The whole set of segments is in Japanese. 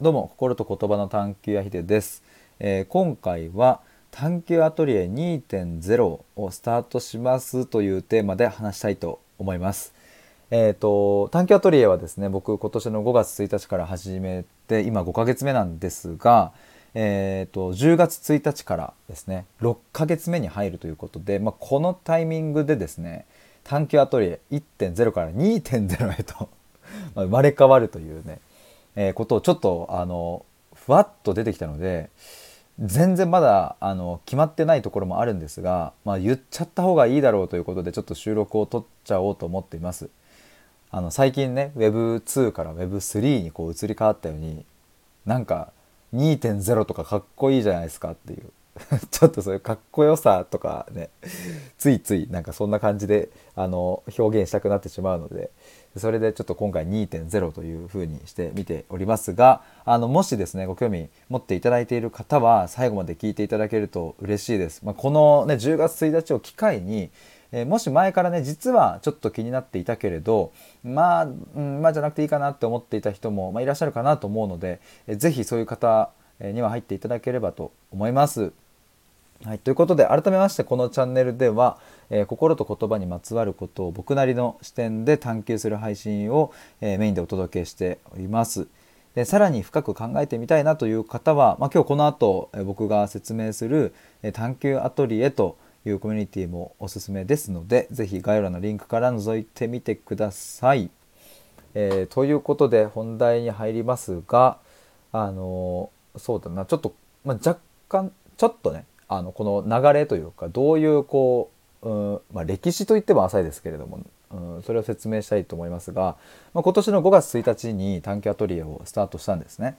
どうも心と言葉の探求やひです、えー、今回は探求アトリエ2.0をスタートしますというテーマで話したいと思います。えっ、ー、と探求アトリエはですね僕今年の5月1日から始めて今5ヶ月目なんですがえーと、10月1日からですね6ヶ月目に入るということで、まあ、このタイミングでですね探求アトリエ1.0から2.0へと 生まれ変わるというねえ、ことをちょっとあのふわっと出てきたので全然まだあの決まってないところもあるんですが、まあ、言っちゃった方がいいだろうということでちょっと収録を撮っちゃおうと思っています。あの最近ね Web2 から Web3 にこう移り変わったようになんか2.0とかかっこいいじゃないですかっていう ちょっとそういうかっこよさとかねついついなんかそんな感じであの表現したくなってしまうのでそれでちょっと今回2.0というふうにしてみておりますがあのもしですねご興味持っていただいている方は最後まで聞いていただけると嬉しいです。まあ、この、ね、10月1日を機会にえー、もし前からね実はちょっと気になっていたけれどまあ、うん、まあじゃなくていいかなって思っていた人も、まあ、いらっしゃるかなと思うので、えー、ぜひそういう方には入っていただければと思います。はい、ということで改めましてこのチャンネルでは、えー、心と言葉にまつわることを僕なりの視点で探求する配信を、えー、メインでお届けしております。でさらに深く考えてみたいなという方は、まあ、今日この後、えー、僕が説明する、え探求アトリエというコミュニティもおすすめですので是非概要欄のリンクから覗いてみてください。えということで本題に入りますがあのそうだなちょっと、まあ、若干ちょっとねあのこの流れというかどういうこう、うんまあ、歴史といっても浅いですけれども、うん、それを説明したいと思いますが、まあ、今年の5月1日に短期アトリエをスタートしたんですね。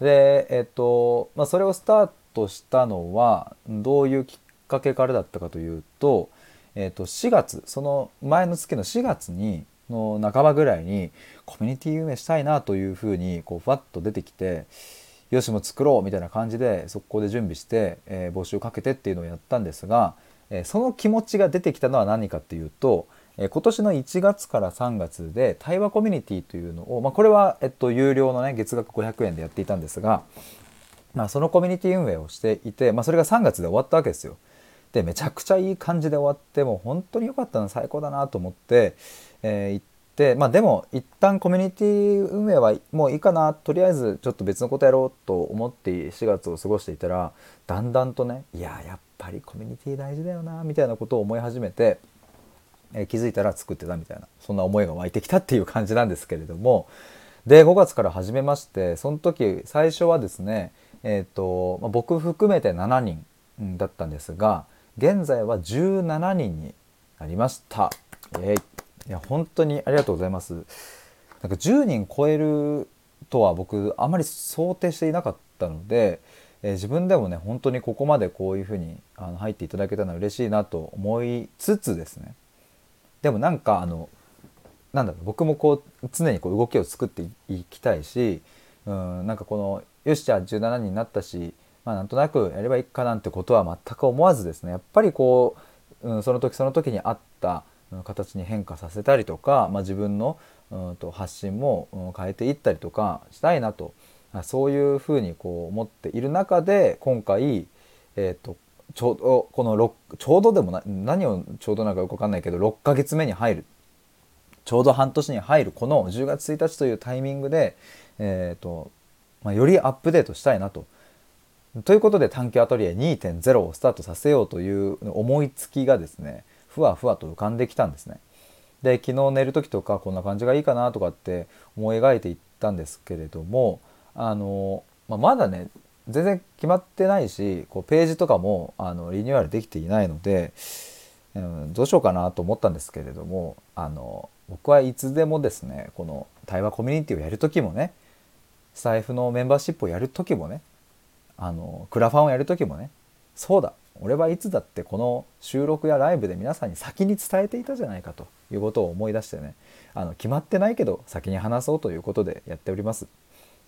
で、えっとまあ、それをスタートしたのはどういうきっかけからだったかというと、えっと、4月その前の月の4月にの半ばぐらいにコミュニティ運営したいなというふうにこうふわっと出てきてよしも作ろうみたいな感じで速攻で準備して、えー、募集をかけてっていうのをやったんですが、えー、その気持ちが出てきたのは何かっていうと、えー、今年の1月から3月で対話コミュニティというのを、まあ、これは、えっと、有料のね月額500円でやっていたんですが、まあ、そのコミュニティ運営をしていて、まあ、それが3月で終わったわけですよ。でめちゃくちゃいい感じで終わってもう本当に良かったな最高だなと思って、えー、行っでまあでも一旦コミュニティ運営はもういいかなとりあえずちょっと別のことやろうと思って4月を過ごしていたらだんだんとねいややっぱりコミュニティ大事だよなみたいなことを思い始めて、えー、気づいたら作ってたみたいなそんな思いが湧いてきたっていう感じなんですけれどもで5月から始めましてその時最初はですねえっ、ー、と、まあ、僕含めて7人だったんですが現在は17人になりました。えーいや本当にありがとうございます。なんか10人超えるとは僕あまり想定していなかったので、えー、自分でもね本当にここまでこういうふうにあの入っていただけたのは嬉しいなと思いつつですね。でもなんかあのなんだろう僕もこう常にこう動きを作っていきたいしうんなんかこのよしじゃあ17人になったしまあなんとなくやればいいかなんてことは全く思わずですね。やっぱりこう、うん、その時その時にあった形に変化させたりとか、まあ、自分のうんと発信も変えていったりとかしたいなとそういうふうにこう思っている中で今回、えーと、ちょうどこのちょうどでもな何をちょうどなんかよく分かんないけど6ヶ月目に入るちょうど半年に入るこの10月1日というタイミングで、えーとまあ、よりアップデートしたいなと。ということで短期アトリエ2.0をスタートさせようという思いつきがですねふわふわと浮かんできたんですね。で昨日寝る時とかこんな感じがいいかなとかって思い描いていったんですけれどもあの、まあ、まだね全然決まってないしこうページとかもあのリニューアルできていないので、うん、どうしようかなと思ったんですけれどもあの僕はいつでもですねこの対話コミュニティをやる時もねスタイフのメンバーシップをやる時もねあのクラファンをやる時もねそうだ俺はいつだってこの収録やライブで皆さんに先に伝えていたじゃないかということを思い出してねあの決まってないけど先に話そうということでやっております。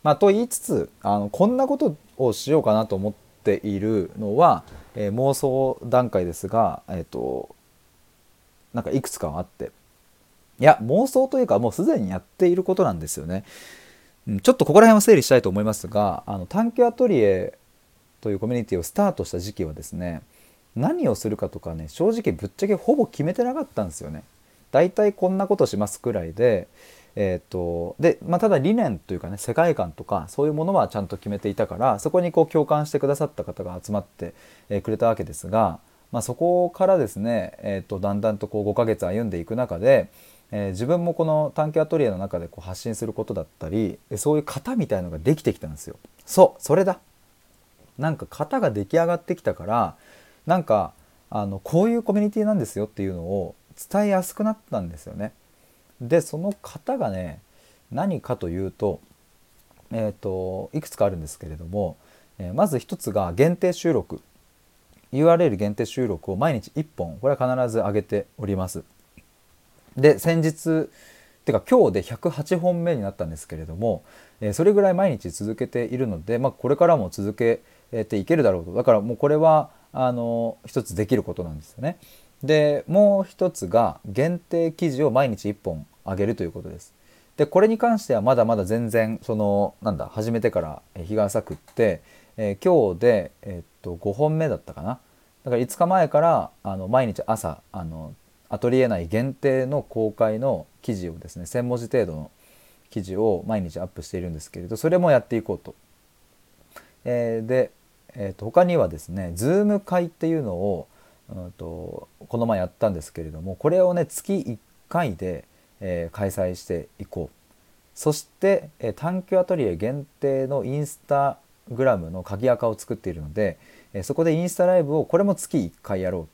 まあ、と言いつつあのこんなことをしようかなと思っているのは、えー、妄想段階ですが、えーと、なんかいくつかあっていや妄想というかもうすでにやっていることなんですよね。ちょっとここら辺は整理したいと思いますがあの探究アトリエというコミュニティをスタートした時期はですね何をするかとかね正直ぶっちゃけほぼ決めてなかったんですよね。だいたいこんなことしますくらいでえーとでまあ、ただ理念というかね世界観とかそういうものはちゃんと決めていたからそこにこう共感してくださった方が集まって、くれたわけですが、まあ、そこからですね、えーと、だんだんとこう5ヶ月歩んでいく中で、えー、自分もこの探究アトリエの中でこう発信することだったりそういう型みたいのができてきたんですよ。そうそれだなんか型が出来上がってきたからなんかあのこういうコミュニティなんですよっていうのを伝えやすくなったんですよね。でその型がね何かというと,、えーと、いくつかあるんですけれども、えー、まず一つが限定収録 URL 限定収録を毎日1本これは必ず上げております。で先日てか今日で108本目になったんですけれども、えー、それぐらい毎日続けているので、まあ、これからも続けていけるだろうとだからもうこれはあの一つできることなんですよね。でもう一つが限定記事を毎日1本上げるということです。でこれに関してはまだまだ全然そのなんだ始めてから日が浅くって、えー、今日で、えー、っと5本目だったかなだから5日前からあの毎日朝あのアトリエ内限定の公開の記事をですね1,000文字程度の記事を毎日アップしているんですけれどそれもやっていこうと。えー、で、えー、と他にはですね Zoom 会っていうのをうんとこの前やったんですけれどもこれをね月1回で、えー、開催していこう。そして、えー、探究アトリエ限定のインスタグラムの鍵垢を作っているので、えー、そこでインスタライブをこれも月1回やろう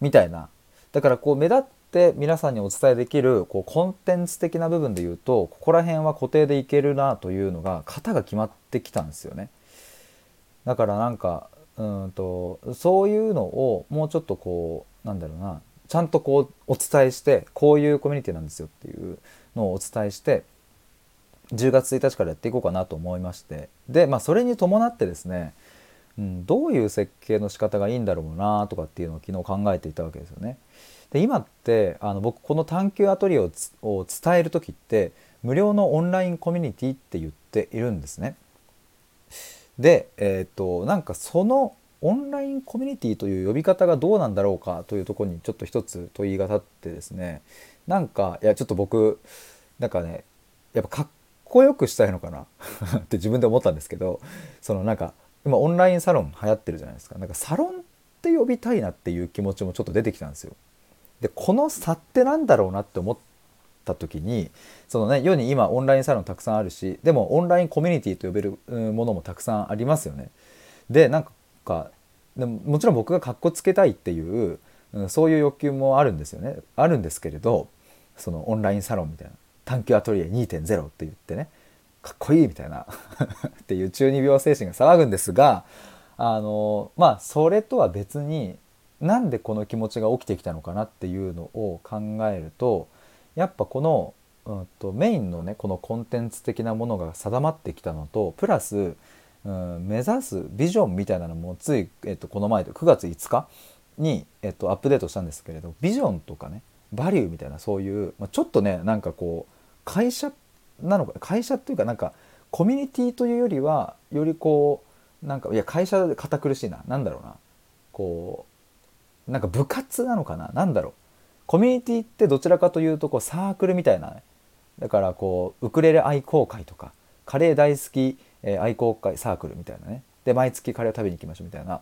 みたいな。だからこう目立って皆さんにお伝えできるこうコンテンツ的な部分で言うとここら辺は固定でいけるなというのが型が決まってきたんですよね。だからなんかうんとそういうのをもうちょっとこうなんだろうなちゃんとこうお伝えしてこういうコミュニティなんですよっていうのをお伝えして10月1日からやっていこうかなと思いましてでまあそれに伴ってですね、うん、どういう設計の仕方がいいんだろうなとかっていうのを昨日考えていたわけですよね。で今ってあの僕この探究アトリエをを伝える時って無料のオンラインコミュニティって言っているんですね。で、えーと、なんかそのオンラインコミュニティという呼び方がどうなんだろうかというとこにちょっと一つ問いが立ってですねなんかいやちょっと僕なんかねやっぱかっこよくしたいのかな って自分で思ったんですけどそのなんか今オンラインサロン流行ってるじゃないですかなんかサロンって呼びたいなっていう気持ちもちょっと出てきたんですよ。でこの差ってなんだろうなって思った時にそのね世に今オンラインサロンたくさんあるしでもオンラインコミュニティと呼べるものもたくさんありますよね。でなんかでももちろん僕がかっこつけたいっていう、うん、そういう欲求もあるんですよねあるんですけれどそのオンラインサロンみたいな探求アトリエ2.0って言ってねかっこいいみたいな っていう中二病精神が騒ぐんですがあのまあそれとは別になんでこの気持ちが起きてきたのかなっていうのを考えるとやっぱこの、うんと、メインのねこのコンテンツ的なものが定まってきたのとプラス、うん、目指すビジョンみたいなのもつい、えっと、この前で9月5日に、えっと、アップデートしたんですけれどビジョンとかねバリューみたいなそういう、まあ、ちょっとねなんかこう会社なのか会社っていうかなんかコミュニティというよりはよりこうなんかいや会社で堅苦しいな何だろうなこうなんか部活なのかな何だろう。コミュニティってどちらかというとこうサークルみたいな、ね、だからこうウクレレ愛好会とかカレー大好き、えー、愛好会サークルみたいなねで毎月カレーを食べに行きましょうみたいな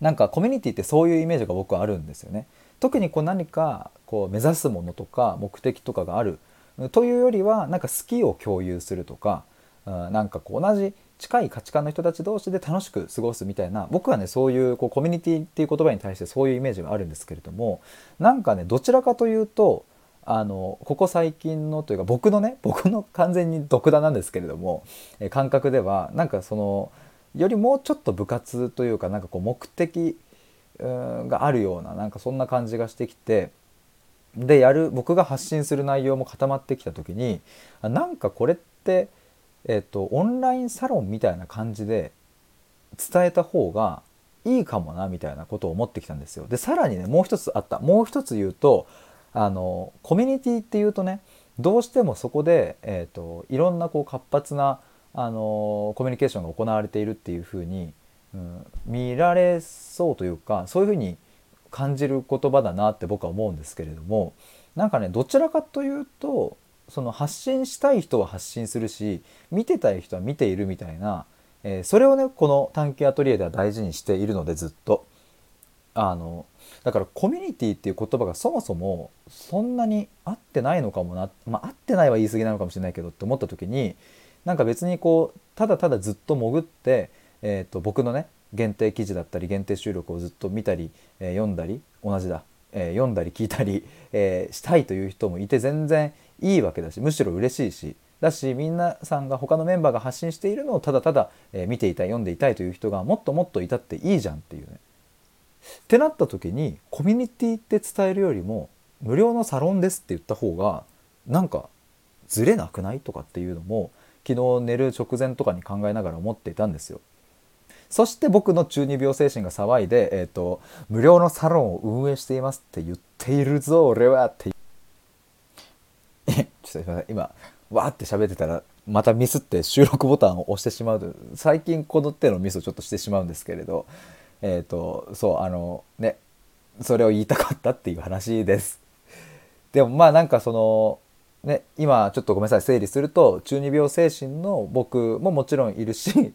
なんかコミュニティってそういうイメージが僕はあるんですよね。特にこう何かこう目指すものとか目的とかがあるというよりはなんか好きを共有するとかなんかこう同じ近い価値観の人たち同士で楽しく過ごすみたいな僕はねそういうこうコミュニティっていう言葉に対してそういうイメージがあるんですけれどもなんかねどちらかというとあのここ最近のというか僕のね僕の完全に独断なんですけれども、え感覚ではなんかそのよりもうちょっと部活というかなんかこう目的があるようななんかそんな感じがしてきてでやる僕が発信する内容も固まってきた時になんかこれって、えっと、オンラインサロンみたいな感じで伝えた方がいいかもなみたいなことを思ってきたんですよ。でさらにねもう一つあったもう一つ言うとあのコミュニティっていうとねどうしてもそこで、えーと、いろんなこう活発な、あのコミュニケーションが行われているっていうふうに、うん、見られそうというかそういうふうに感じる言葉だなって僕は思うんですけれどもなんかねどちらかというとその発信したい人は発信するし見てたい人は見ているみたいな、えー、それをねこの探検アトリエでは大事にしているのでずっと。あのだからコミュニティっていう言葉がそもそもそんなに合ってないのかもなまあ合ってないは言い過ぎなのかもしれないけどって思った時になんか別にこうただただずっと潜って、えーと、僕のね限定記事だったり限定収録をずっと見たり、えー、読んだり同じだ、えー、読んだり聞いたり、えー、したいという人もいて全然いいわけだしむしろ嬉しいしだし皆さんが他のメンバーが発信しているのをただただ、え見ていたい読んでいたいという人がもっともっといたっていいじゃんっていうねってなった時にコミュニティって伝えるよりも無料のサロンですって言った方がなんかずれなくない？とかっていうのも昨日寝る直前とかに考えながら思っていたんですよ。そして僕の中二病精神が騒いで、えーと、無料のサロンを運営していますって言っているぞ俺はって ちょっとすいません。今わーって喋ってたらまたミスって収録ボタンを押してしまう最近この手のミスをちょっとしてしまうんですけれど。えっ、ー、とそうあのねそれを言いたかったっていう話です。でもまあなんかそのね今ちょっとごめんなさい。整理すると中二病精神の僕ももちろんいるし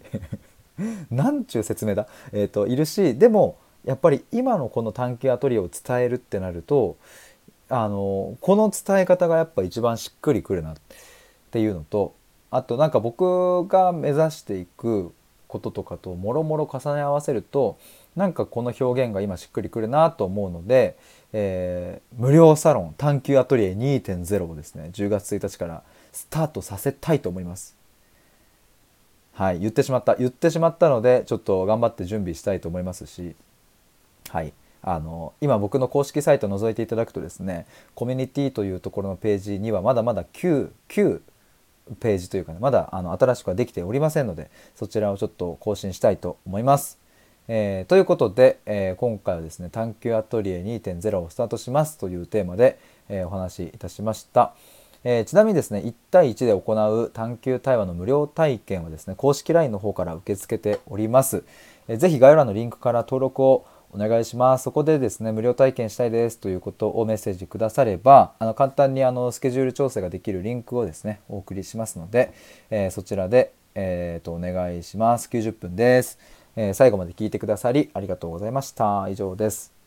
なんちゅう説明だ、えーと、いるしでもやっぱり今のこの探求アトリエを伝えるってなるとあのこの伝え方がやっぱ一番しっくりくるなっていうのとあとなんか僕が目指していくこととかともろもろ重ね合わせるとなんかこの表現が今しっくりくるなと思うので、えー、無料サロン探求アトリエ2.0をですね10月1日からスタートさせたいと思います。はい言ってしまった言ってしまったのでちょっと頑張って準備したいと思いますしはいあの今僕の公式サイトを覗いていただくとですねコミュニティというところのページにはまだまだ9 9ページというかねまだあの新しくはできておりませんのでそちらをちょっと更新したいと思います。えー、ということで、えー、今回はですね「探求アトリエ2.0」をスタートしますというテーマで、えー、お話しいたしました。えちなみにですね1対1で行う探求対話の無料体験はですね公式 LINE の方から受け付けております。えー、ぜひ概要欄のリンクから登録をお願いします。そこでですね、無料体験したいですということをメッセージくだされば、あの簡単にあのスケジュール調整ができるリンクをですね、お送りしますので、えー、そちらで、えーと、お願いします。90分です、え、最後まで聞いてくださりありがとうございました。以上です。